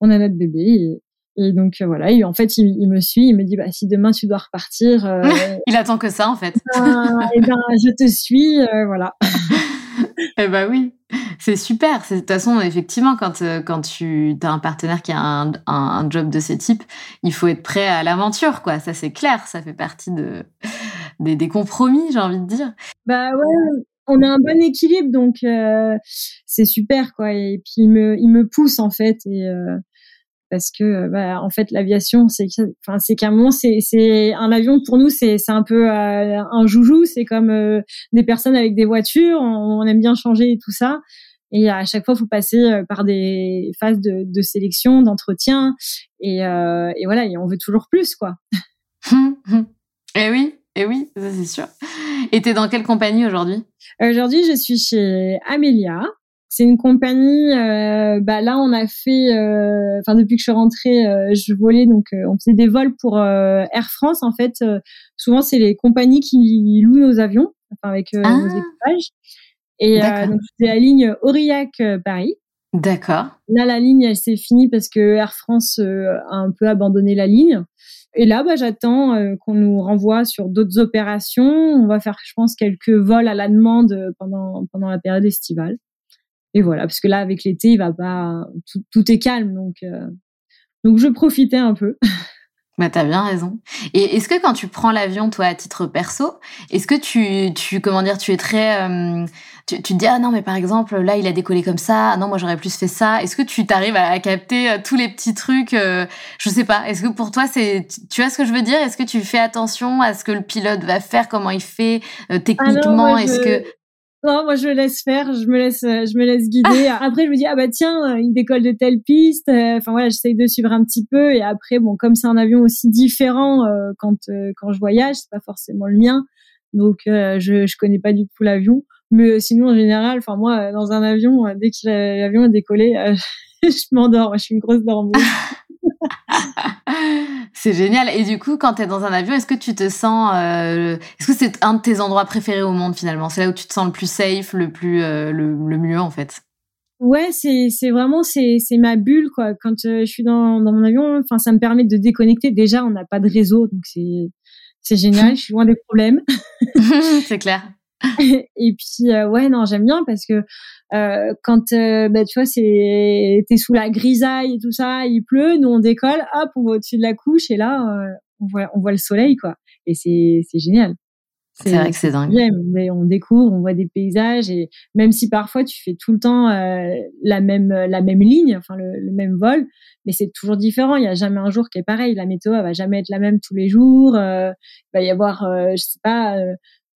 on a notre bébé. Et, et donc voilà. Et en fait, il, il, me suit. Il me dit, bah, si demain tu dois repartir. il attend que ça, en fait. Ben, et ben, je te suis. voilà. eh ben oui, c'est super. De toute façon, effectivement, quand, euh, quand tu as un partenaire qui a un, un, job de ce type, il faut être prêt à l'aventure, quoi. Ça, c'est clair. Ça fait partie de, des, des compromis, j'ai envie de dire. Bah ouais, on a un bon équilibre, donc euh, c'est super, quoi. Et puis, il me, il me pousse, en fait. Et, euh, parce que euh, bah, en fait l'aviation c'est enfin c'est qu'à un moment c'est c'est un avion pour nous c'est c'est un peu euh, un joujou c'est comme euh, des personnes avec des voitures on, aime bien changer et tout ça. Et à chaque fois il faut passer par des phases de, de sélection d'entretien et, et voilà et on veut toujours plus quoi. Et oui et oui ça c'est sûr. Et t'es dans quelle compagnie aujourd'hui? Aujourd'hui je suis chez Amelia c'est une compagnie. Euh, bah là, on a fait. Euh, enfin, depuis que je suis rentrée, euh, je volais donc on faisait des vols pour Air France. En fait, souvent c'est les compagnies qui louent nos avions, enfin avec nos ah. équipages. Et donc c'était la ligne Aurillac Paris. D'accord. Là, la ligne, elle s'est finie parce que Air France a un peu abandonné la ligne. Et là, bah, j'attends qu'on nous renvoie sur d'autres opérations. On va faire, je pense, quelques vols à la demande pendant pendant la période estivale et voilà, parce que là, avec l'été, il va pas, tout, tout est calme, donc, euh, donc je profitais un peu. Bah, t'as bien raison. Et est-ce que quand tu prends l'avion, toi, à titre perso, est-ce que tu, tu, comment dire, tu es très, euh, tu, tu, te dis, ah non, mais par exemple, là, il a décollé comme ça, ah non, moi, j'aurais plus fait ça. Est-ce que tu t'arrives à, capter euh, tous les petits trucs, je sais pas, est-ce que pour toi, c'est, tu vois ce que je veux dire? Est-ce que tu fais attention à ce que le pilote va faire, comment il fait, ah techniquement? est-ce que, non, moi je laisse faire, je me laisse, euh, je me laisse guider. Après, je me dis ah bah tiens, euh, il décolle de telle piste. Euh, enfin voilà, j'essaye de suivre un petit peu. Et après, bon, comme c'est un avion aussi différent quand quand je voyage, c'est pas forcément le mien, donc je je connais pas du tout l'avion. Mais sinon, en général, enfin moi, dans un avion, dès que l'avion est décollé, je m'endors. Je suis une grosse dormeuse. c'est génial. Et du coup, quand tu es dans un avion, est-ce que tu te sens... Euh, est-ce que c'est un de tes endroits préférés au monde finalement? C'est là où tu te sens le plus safe, le, plus, euh, le, mieux en fait? Ouais, c'est c'est vraiment c'est c'est ma bulle quoi. Quand euh, je suis dans dans mon avion, enfin ça me permet de déconnecter. Déjà, on n'a pas de réseau, donc c'est c'est génial. je suis loin des problèmes. c'est clair. et puis ouais non j'aime bien parce que euh, quand euh, bah, tu vois c'est t'es sous la grisaille et tout ça il pleut nous on décolle hop on va au-dessus de la couche et là euh, on voit on voit le soleil quoi. Et c'est c'est génial. C'est vrai que c'est dingue. mais on découvre on voit des paysages et même si parfois tu fais tout le temps la même la même ligne enfin le, même vol mais c'est toujours différent. Il y a jamais un jour qui est pareil. La météo elle va jamais être la même tous les jours il va y avoir je sais pas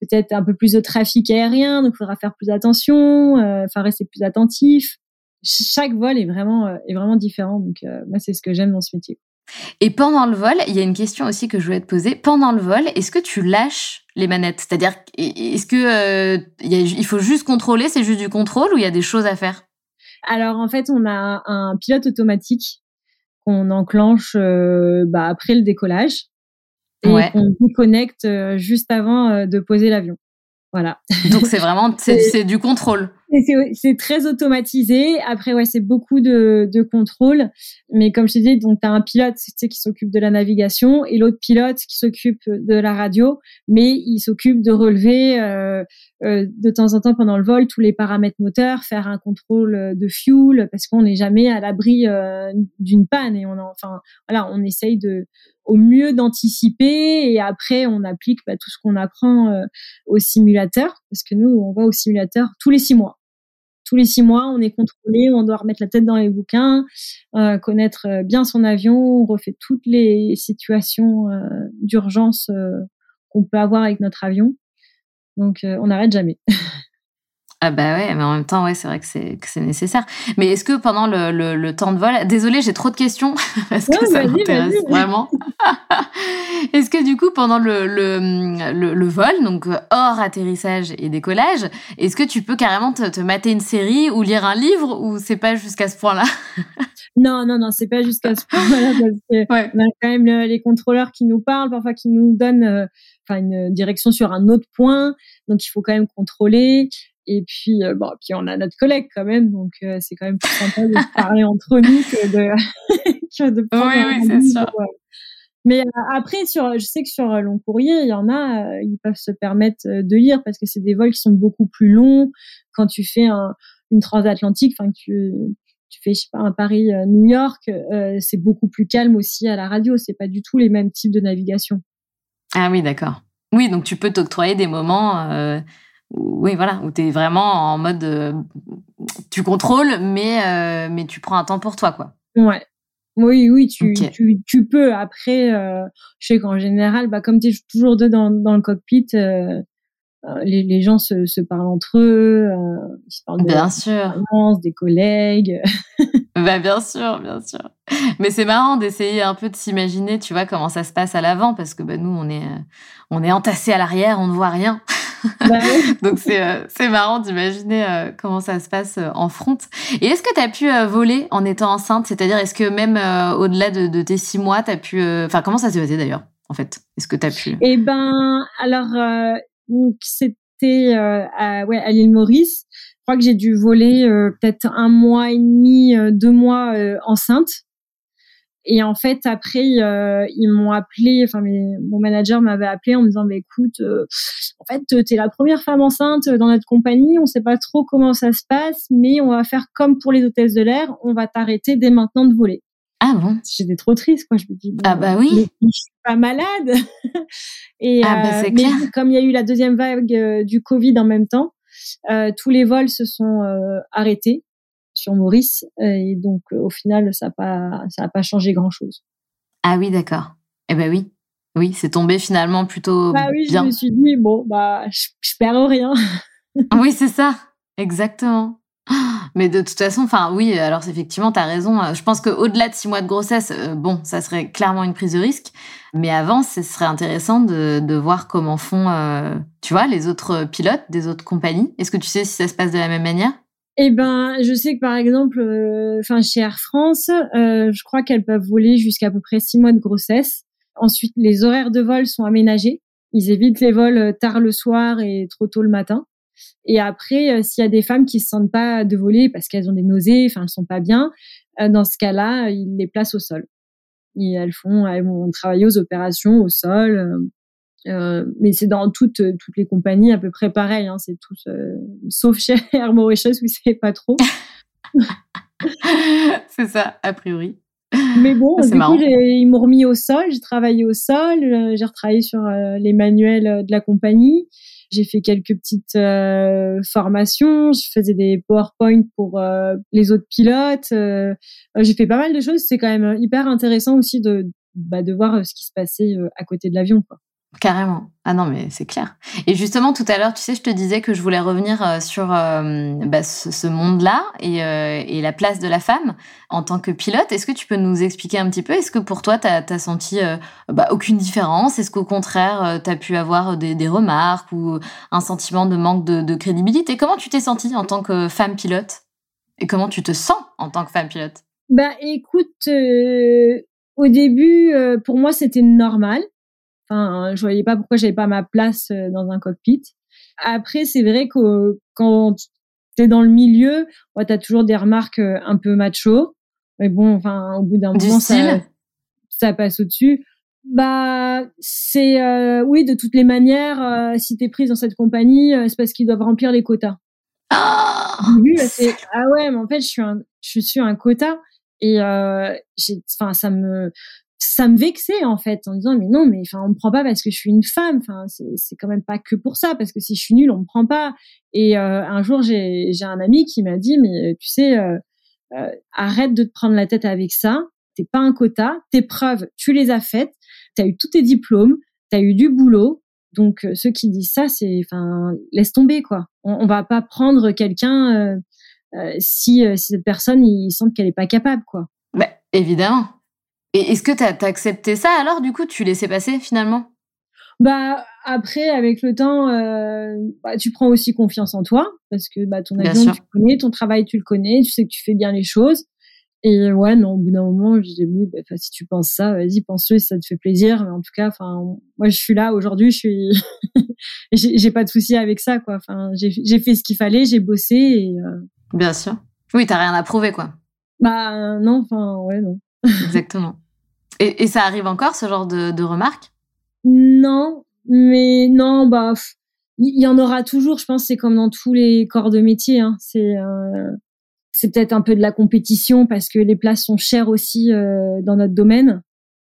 peut-être un peu plus de trafic aérien, donc il faudra faire plus attention, euh, enfin rester plus attentif. Chaque vol est vraiment euh, est vraiment différent, donc euh, moi c'est ce que j'aime dans ce métier. Et pendant le vol, il y a une question aussi que je voulais te poser. Pendant le vol, est-ce que tu lâches les manettes? C'est-à-dire, est-ce que il faut juste contrôler, c'est juste du contrôle ou il y a des choses à faire? Alors en fait, on a un pilote automatique qu'on enclenche bah, après le décollage et ouais. qu'on déconnecte euh, juste avant euh, de poser l'avion. Voilà. Donc c'est vraiment c'est du contrôle. C'est très automatisé. Après ouais c'est beaucoup de, de contrôle. Mais comme je te disais donc as un pilote tu sais, qui s'occupe de la navigation et l'autre pilote qui s'occupe de la radio. Mais il s'occupe de relever euh, euh, de temps en temps pendant le vol tous les paramètres moteurs, faire un contrôle de fuel parce qu'on n'est jamais à l'abri euh, d'une panne et on enfin voilà on essaye de au mieux d'anticiper et après on applique bah, tout ce qu'on apprend euh, au simulateur parce que nous on va au simulateur tous les six mois. Tous les six mois, on est contrôlé, on doit remettre la tête dans les bouquins, euh, connaître euh, bien son avion, on refait toutes les situations d'urgence qu'on peut avoir avec notre avion. Donc on n'arrête jamais. Ah bah ouais, mais en même temps, ouais, c'est vrai que c'est, que c'est nécessaire. Mais est-ce que pendant le, le, temps de vol, désolée, j'ai trop de questions parce que ça m'intéresse vraiment. est-ce que du coup, pendant le, le, le, vol, donc hors atterrissage et décollage, est-ce que tu peux carrément te, te mater une série ou lire un livre ou c'est pas jusqu'à ce point-là? Non, non, non, c'est pas jusqu'à ce point-là parce que ouais. on a quand même les contrôleurs qui nous parlent, parfois qui nous donnent euh, une direction sur un autre point, donc il faut quand même contrôler. Et puis, euh, bon, puis on a notre collègue quand même, donc euh, c'est quand même plus sympa de parler entre nous que de, que de Oui, oui, c'est sûr. Mais euh, après, sur, je sais que sur long courrier, il y en a, ils peuvent se permettre de lire parce que c'est des vols qui sont beaucoup plus longs. Quand tu fais un, une transatlantique, enfin, tu, tu fais, je sais pas, un Paris-New York, c'est beaucoup plus calme aussi à la radio. C'est pas du tout les mêmes types de navigation. Ah oui, d'accord. Oui, donc tu peux t'octroyer des moments oui, voilà, où tu es vraiment en mode euh, tu contrôles, mais, euh, mais tu prends un temps pour toi, quoi. Ouais. Oui, oui, tu, tu, tu, peux. Après, euh, je sais qu'en général, bah, comme tu es toujours deux dans, dans le cockpit, les, les gens se, se parlent entre eux, ils se parlent bien sûr. des collègues. bah, bien sûr, bien sûr. Mais c'est marrant d'essayer un peu de s'imaginer, tu vois, comment ça se passe à l'avant, parce que bah, nous, on est, on est entassés à l'arrière, on ne voit rien. Bah Donc euh, c'est marrant d'imaginer euh, comment ça se passe euh, en front. Et est-ce que tu as pu voler en étant enceinte? C'est-à-dire, est-ce que même au-delà de, tes six mois, tu as pu... Enfin, comment ça s'est passé d'ailleurs, en fait? Est-ce que tu as pu... Eh ben, alors, c'était à, ouais, à l'île Maurice. Je crois que j'ai dû voler peut-être un mois et demi, deux mois enceinte. Et en fait, après, euh, ils m'ont appelé, enfin, mon manager m'avait appelé en me disant, bah, écoute, euh, en fait, tu es la première femme enceinte dans notre compagnie, on sait pas trop comment ça se passe, mais on va faire comme pour les hôtesses de l'air, on va t'arrêter dès maintenant de voler. Ah bon? J'étais trop triste, quoi. Je me dis, ah bah oui. je suis pas malade. Et ah bah euh, mais comme il y a eu la deuxième vague du Covid en même temps, tous les vols se sont arrêtés sur Maurice. Euh, et donc, euh, au final, ça n'a pas, ça a pas changé grand-chose. Ah oui, d'accord. Eh ben oui. Oui, c'est tombé finalement plutôt bah oui, bien. je me suis dit, bon, bah, je, perds rien. oui, c'est ça. Exactement. Mais de toute façon, enfin oui, alors effectivement, tu as raison. Je pense qu'au-delà de six mois de grossesse, euh, bon, ça serait clairement une prise de risque. Mais avant, ce serait intéressant de, de voir comment font, tu vois, les autres pilotes des autres compagnies. Est-ce que tu sais si ça se passe de la même manière? Eh ben, je sais que par exemple, enfin chez Air France, je crois qu'elles peuvent voler jusqu'à peu près six mois de grossesse. Ensuite, les horaires de vol sont aménagés. Ils évitent les vols tard le soir et trop tôt le matin. Et après, s'il y a des femmes qui se sentent pas de voler parce qu'elles ont des nausées, enfin elles sont pas bien, dans ce cas-là, ils les placent au sol. Et elles font, elles vont travailler aux opérations au sol. Euh, mais c'est dans toutes toutes les compagnies à peu près pareil. Hein, c'est tous, euh, sauf chez Air Mauritius où c'est pas trop. c'est ça, a priori. Mais bon, du coup, ils m'ont remis au sol. J'ai travaillé au sol. Euh, j'ai retravaillé sur les manuels de la compagnie. J'ai fait quelques petites formations. Je faisais des PowerPoint pour les autres pilotes. j'ai fait pas mal de choses. C'est quand même hyper intéressant aussi de bah, de voir ce qui se passait à côté de l'avion. Quoi. Carrément. Ah non, mais c'est clair. Et justement, tout à l'heure, tu sais, je te disais que je voulais revenir euh, sur euh, bah, ce, monde-là euh, et, la place de la femme en tant que pilote. Est-ce que tu peux nous expliquer un petit peu? Est-ce que pour toi, tu as, senti bah, aucune différence? Est-ce qu'au contraire, tu as pu avoir des, remarques ou un sentiment de manque de, de crédibilité? Comment tu t'es sentie en tant que femme pilote? Et comment tu te sens en tant que femme pilote? Bah écoute, au début, pour moi, c'était normal Enfin, je voyais pas pourquoi j'avais pas ma place euh, dans un cockpit. Après, c'est vrai que quand tu es dans le milieu, ouais, tu as toujours des remarques euh, un peu macho. Mais bon, enfin, au bout d'un moment, ça, ça passe au-dessus. Bah, c'est euh, oui, de toutes les manières, euh, si t'es prise dans cette compagnie, c'est parce qu'ils doivent remplir les quotas. ah ouais, mais en fait, je suis un, je suis un quota et euh, enfin, ça me, ça me vexait en fait en disant mais non mais enfin on me prend pas parce que je suis une femme. Enfin c'est quand même pas que pour ça parce que si je suis nulle on me prend pas. Et euh, un jour j'ai un ami qui m'a dit mais tu sais euh, euh, arrête de te prendre la tête avec ça. T'es pas un quota. Tes preuves tu les as faites. T'as eu tous tes diplômes. T'as eu du boulot. Donc ceux qui disent ça c'est enfin laisse tomber quoi. On, on va pas prendre quelqu'un si si cette personne il sent qu'elle est pas capable quoi. Bah, évidemment et est-ce que tu as, accepté ça alors, du coup, tu laissais passer finalement? Bah après, avec le temps, euh, bah, tu prends aussi confiance en toi parce que bah, ton avion, tu le connais, ton travail, tu le connais, tu sais que tu fais bien les choses. Et ouais, non, au bout d'un moment, je disais oui, bah, si tu penses ça, vas-y, pense-le si ça te fait plaisir. Mais en tout cas, enfin, moi, je suis là aujourd'hui, je suis, j'ai pas de souci avec ça, quoi. Enfin, j'ai fait ce qu'il fallait, j'ai bossé et. Euh... Bien sûr. Oui, t'as rien à prouver, quoi. Bah non, enfin ouais, non. Exactement. Et, ça arrive encore, ce genre de, remarques? Non, mais non, bah, il y, en aura toujours. Je pense c'est comme dans tous les corps de métier. Hein. C'est euh, c'est peut-être un peu de la compétition parce que les places sont chères aussi euh, dans notre domaine.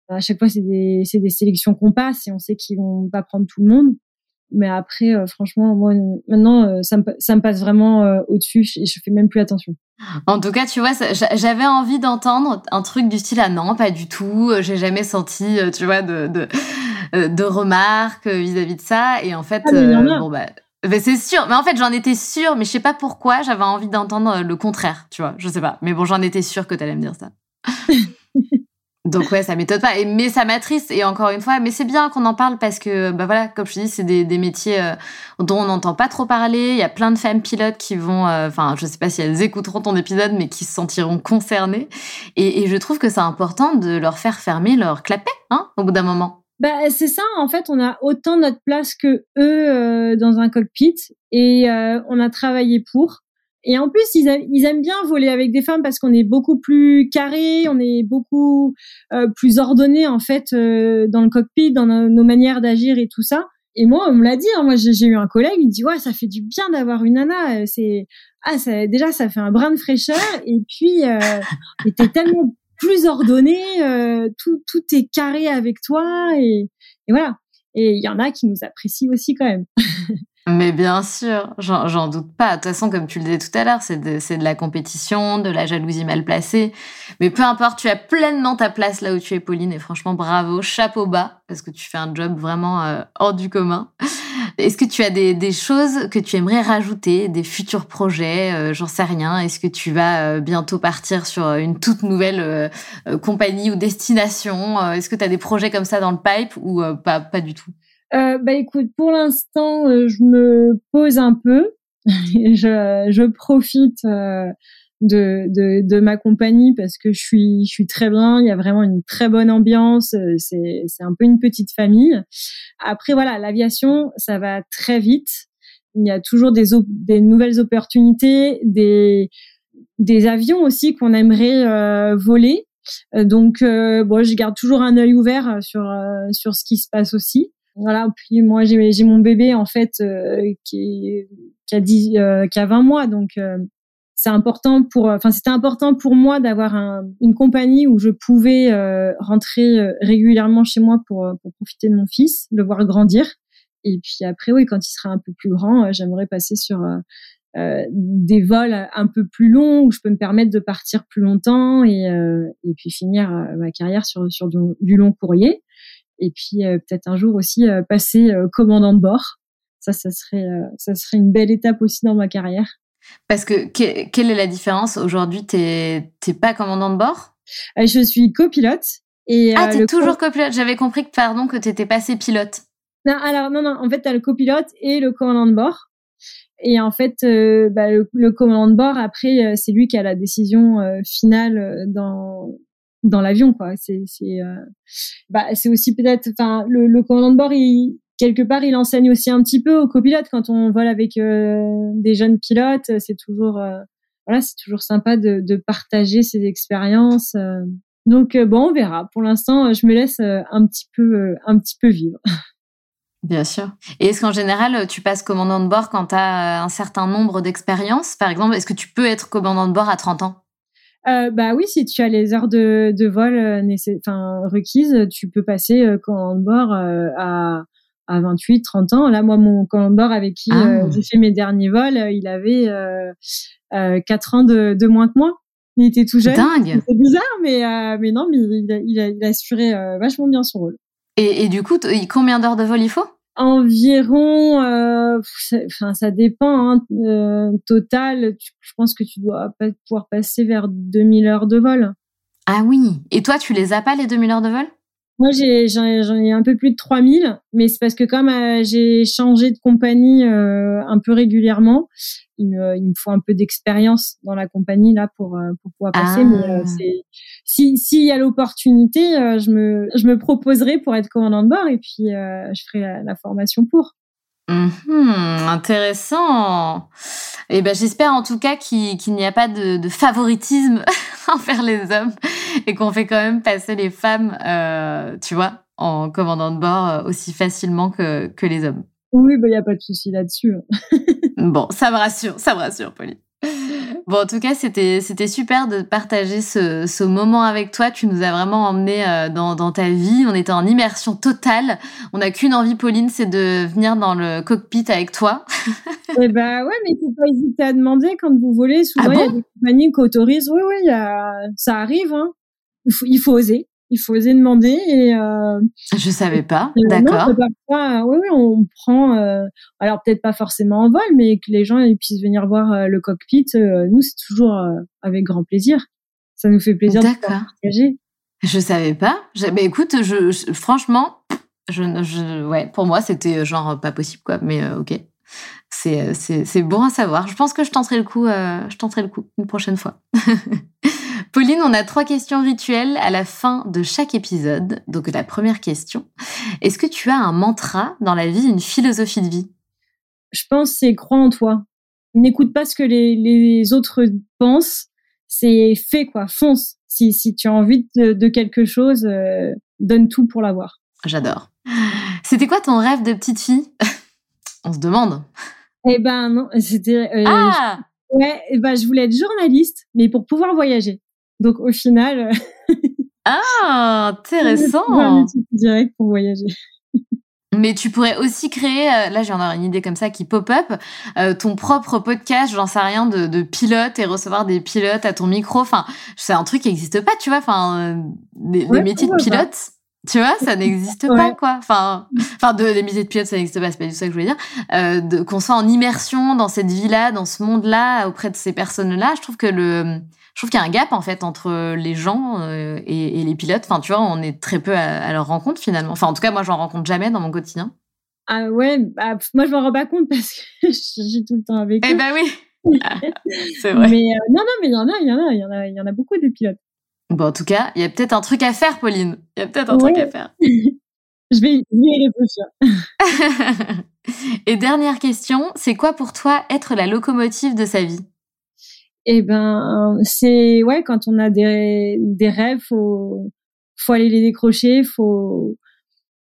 À chaque fois, c'est des, des sélections qu'on passe et on sait qu'ils vont pas prendre tout le monde. Mais après, euh, franchement, moi, maintenant, euh, ça, me, ça me passe vraiment euh, au-dessus et je fais même plus attention. En tout cas, tu vois, j'avais envie d'entendre un truc du style ah non, pas du tout. J'ai jamais senti, tu vois, de de, de remarques vis-à-vis de ça. Et en fait, ah, bon bah, bah, c'est sûr. Mais en fait, j'en étais sûre, mais je sais pas pourquoi. J'avais envie d'entendre le contraire, tu vois. Je sais pas. Mais bon, j'en étais sûre que tu allais me dire ça. Donc ouais, ça m'étonne pas. Mais ça m'attriste. Et encore une fois, mais c'est bien qu'on en parle parce que, bah voilà, comme je te dis, c'est des, métiers euh, dont on n'entend pas trop parler. Il y a plein de femmes pilotes qui vont, euh, enfin, je sais pas si elles écouteront ton épisode, mais qui se sentiront concernées. Et, et je trouve que c'est important de leur faire fermer leur clapet, hein, au bout d'un moment. Bah, c'est ça, en fait, on a autant notre place que eux euh, dans un cockpit et on a travaillé pour. Et en plus, ils, aiment bien voler avec des femmes parce qu'on est beaucoup plus carré, on est beaucoup euh, plus ordonné en fait euh, dans le cockpit, dans nos, manières d'agir et tout ça. Et moi, on me l'a dit. Hein, moi, j'ai eu un collègue, il dit ouais, ça fait du bien d'avoir une nana. Euh, c'est ah, ça, déjà, ça fait un brin de fraîcheur. Et puis, euh, t'es tellement plus ordonné, tout tout est carré avec toi et, et voilà. Et il y en a qui nous apprécient aussi quand même. Mais bien sûr, j'en doute pas. De toute façon, comme tu le disais tout à l'heure, c'est de, la compétition, de la jalousie mal placée. Mais peu importe, tu as pleinement ta place là où tu es, Pauline. Et franchement, bravo, chapeau bas, parce que tu fais un job vraiment euh, hors du commun. Est-ce que tu as des, choses que tu aimerais rajouter, des futurs projets euh, J'en sais rien. Est-ce que tu vas euh, bientôt partir sur une toute nouvelle compagnie ou destination Est-ce que tu as des projets comme ça dans le pipe ou pas du tout? Euh, bah écoute, pour l'instant, euh, je me pose un peu. je, je profite de, de, de, ma compagnie parce que je suis, je suis très bien. Il y a vraiment une très bonne ambiance. C'est, c'est un peu une petite famille. Après, voilà, l'aviation, ça va très vite. Il y a toujours des, des nouvelles opportunités, des, des avions aussi qu'on aimerait euh, voler. Euh, donc, euh, bon, je garde toujours un œil ouvert sur sur ce qui se passe aussi. Voilà. Puis moi, j'ai, mon bébé en fait qui, qui a 10, qui a 20 mois, donc c'est important pour, enfin c'était important pour moi d'avoir un, une compagnie où je pouvais euh, rentrer euh, régulièrement chez moi pour, euh, pour profiter de mon fils, le voir grandir. Et puis après, oui, quand il sera un peu plus grand, j'aimerais passer sur euh, des vols un peu plus longs où je peux me permettre de partir plus longtemps et, et puis finir ma carrière sur, sur du long courrier. Et puis peut-être un jour aussi passer commandant de bord. Ça, ça serait, ça serait une belle étape aussi dans ma carrière. Parce que quelle est la différence aujourd'hui? T'es pas commandant de bord? Euh, Je suis copilote. Et, ah, euh, t'es toujours copilote? J'avais compris que pardon que t'étais passé pilote. Non, alors non, non. En fait, t'as le copilote et le commandant de bord. Et en fait, euh, bah, le, commandant de bord, après, c'est lui qui a la décision finale dans dans l'avion, quoi. C'est c'est bah, c'est aussi peut-être, enfin, le, le commandant de bord, il quelque part, il enseigne aussi un petit peu aux copilotes quand on vole avec euh, des jeunes pilotes. C'est toujours, euh, voilà, c'est toujours sympa de, partager ses expériences. Euh. Donc bon, on verra. Pour l'instant, je me laisse un petit peu, un petit peu vivre. Bien sûr. Et est-ce qu'en général, tu passes commandant de bord quand tu as un certain nombre d'expériences? Par exemple, est-ce que tu peux être commandant de bord à 30 ans? Bah oui, si tu as les heures de, de vol enfin, requises, tu peux passer commandant de bord à, à 28, 30 ans. Là, moi, mon commandeur avec qui euh, ah. j'ai fait mes derniers vols, euh, il avait euh, euh, 4 ans de, de, moins que moi. Il était tout jeune. Dingue. C'est bizarre, mais, mais non, mais il il a, il a assuré vachement bien son rôle. Et, et du coup, combien d'heures de vol il faut? Environ, enfin ça dépend. Hein, total, je pense que tu dois pouvoir passer vers 2000 heures de vol. Ah oui. Et toi, tu les as pas les 2000 heures de vol? Moi, j'ai, j'en ai un peu plus de 3000, mais c'est parce que comme euh, j'ai changé de compagnie euh, un peu régulièrement, il me, il me faut un peu d'expérience dans la compagnie là pour, euh, pour pouvoir passer. Mais ah. c'est, si s'il y a l'opportunité, je me, je me proposerai pour être commandant de bord et puis je ferai la formation pour. Mhm, intéressant. Et eh ben j'espère en tout cas qu'il n'y a pas de, favoritisme envers les hommes et qu'on fait quand même passer les femmes, euh, tu vois, en commandant de bord euh, aussi facilement que, que les hommes. Oui, il bah, n'y a pas de souci là-dessus. bon, ça me rassure, ça me rassure, Pauline. Bon, en tout cas, c'était c'était super de partager ce, ce moment avec toi. Tu nous as vraiment emmené euh, dans, dans ta vie. On était en immersion totale. On n'a qu'une envie, Pauline, c'est de venir dans le cockpit avec toi. eh ben ouais, mais faut pas hésiter à demander quand vous volez. Souvent, ah il y a des compagnies qui autorisent. Oui, oui, y a... ça arrive. Hein. Il, faut, il faut oser. Il faut oser demander et euh, je savais pas. d'accord. parfois oui oui on prend euh, alors peut-être pas forcément en vol mais que les gens ils puissent venir voir euh, le cockpit euh, nous c'est toujours avec grand plaisir. Ça nous fait plaisir de partager. Je savais pas. Mais écoute je, franchement je, je, ouais pour moi c'était genre pas possible quoi. Mais ok. C'est c'est bon à savoir. Je pense que je tenterai le coup je tenterai le coup une prochaine fois Pauline, on a trois questions rituelles à la fin de chaque épisode. Donc la première question, est-ce que tu as un mantra dans la vie, une philosophie de vie? Je pense c'est crois en toi. N'écoute pas ce que les, autres pensent, c'est fais quoi, fonce. Si, si tu as envie de, quelque chose, euh, donne tout pour l'avoir. J'adore. C'était quoi ton rêve de petite fille? On se demande. Eh ben non, c'était. Euh, ah Ouais, eh ben, je voulais être journaliste, mais pour pouvoir voyager. Donc au final. ah, intéressant. direct pour voyager. Mais tu pourrais aussi créer, euh, là j'en ai une idée comme ça qui pop-up, euh, ton propre podcast, j'en sais rien, de, de, pilote et recevoir des pilotes à ton micro. Enfin, c'est un truc qui n'existe pas, tu vois. Enfin, euh, les, métiers de pilote, tu vois, ça n'existe pas, quoi. Enfin, enfin, de, les métiers de pilote, ça n'existe pas, c'est pas du tout ça que je voulais dire. Euh, qu'on soit en immersion dans cette vie-là, dans ce monde-là, auprès de ces personnes-là, je trouve que le je trouve qu'il y a un gap en fait entre les gens euh, et, les pilotes. Enfin, tu vois, on est très peu à, leur rencontre finalement. Enfin, en tout cas, moi, j'en rencontre jamais dans mon quotidien. Ah ouais, bah, moi je m'en rends pas compte parce que je suis tout le temps avec eh eux. Eh ben oui, c'est vrai. Mais euh, non, non, mais il y en a, il y en a, il y en a, il y en a beaucoup de pilotes. Bon, en tout cas, il y a peut-être un truc à faire, Pauline. Il y a peut-être un truc à faire. je vais y réfléchir. Et dernière question, c'est quoi pour toi être la locomotive de sa vie? Eh ben, c'est ouais, quand on a des, des rêves, faut faut aller les décrocher, faut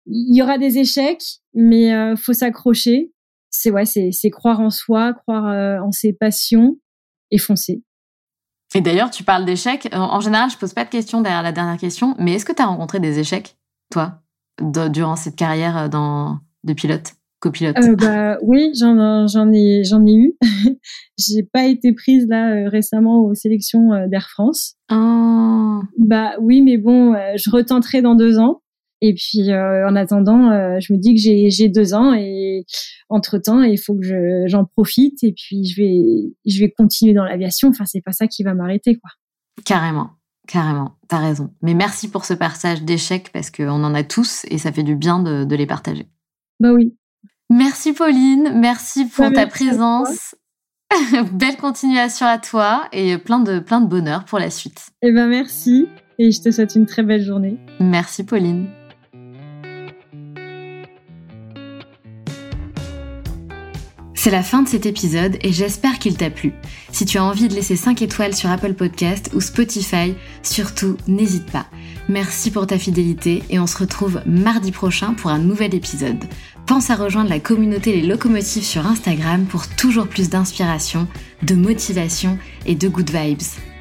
il y aura des échecs, mais euh, faut s'accrocher. C'est ouais, c'est c'est croire en soi, croire euh, en ses passions et foncer. Et d'ailleurs, tu parles d'échecs. En général, je pose pas de questions derrière la dernière question, mais est-ce que tu as rencontré des échecs, toi, durant cette carrière euh, dans, de pilote, copilote euh, bah, Oui, j'en, j'en, ai, j'en ai eu. J'ai pas été prise là euh, récemment aux sélections euh, d'Air France. Oh. Bah oui, mais bon, je retenterai dans deux ans. Et puis euh, en attendant, euh, je me dis que j'ai j'ai deux ans et entre temps, il faut que je, j'en profite et puis je vais je vais continuer dans l'aviation. Enfin, c'est pas ça qui va m'arrêter, quoi. Carrément, carrément. T'as raison. Mais merci pour ce partage d'échecs parce qu'on en a tous et ça fait du bien de, de les partager. Bah oui. Merci Pauline, merci pour ta présence. Belle continuation à toi et plein de plein de bonheur pour la suite. Eh ben merci et je te souhaite une très belle journée. Merci Pauline. C'est la fin de cet épisode et j'espère qu'il t'a plu. Si tu as envie de laisser 5 étoiles sur Apple Podcast ou Spotify, surtout n'hésite pas. Merci pour ta fidélité et on se retrouve mardi prochain pour un nouvel épisode. Pense à rejoindre la communauté Les Locomotives sur Instagram pour toujours plus d'inspiration, de motivation et de good vibes.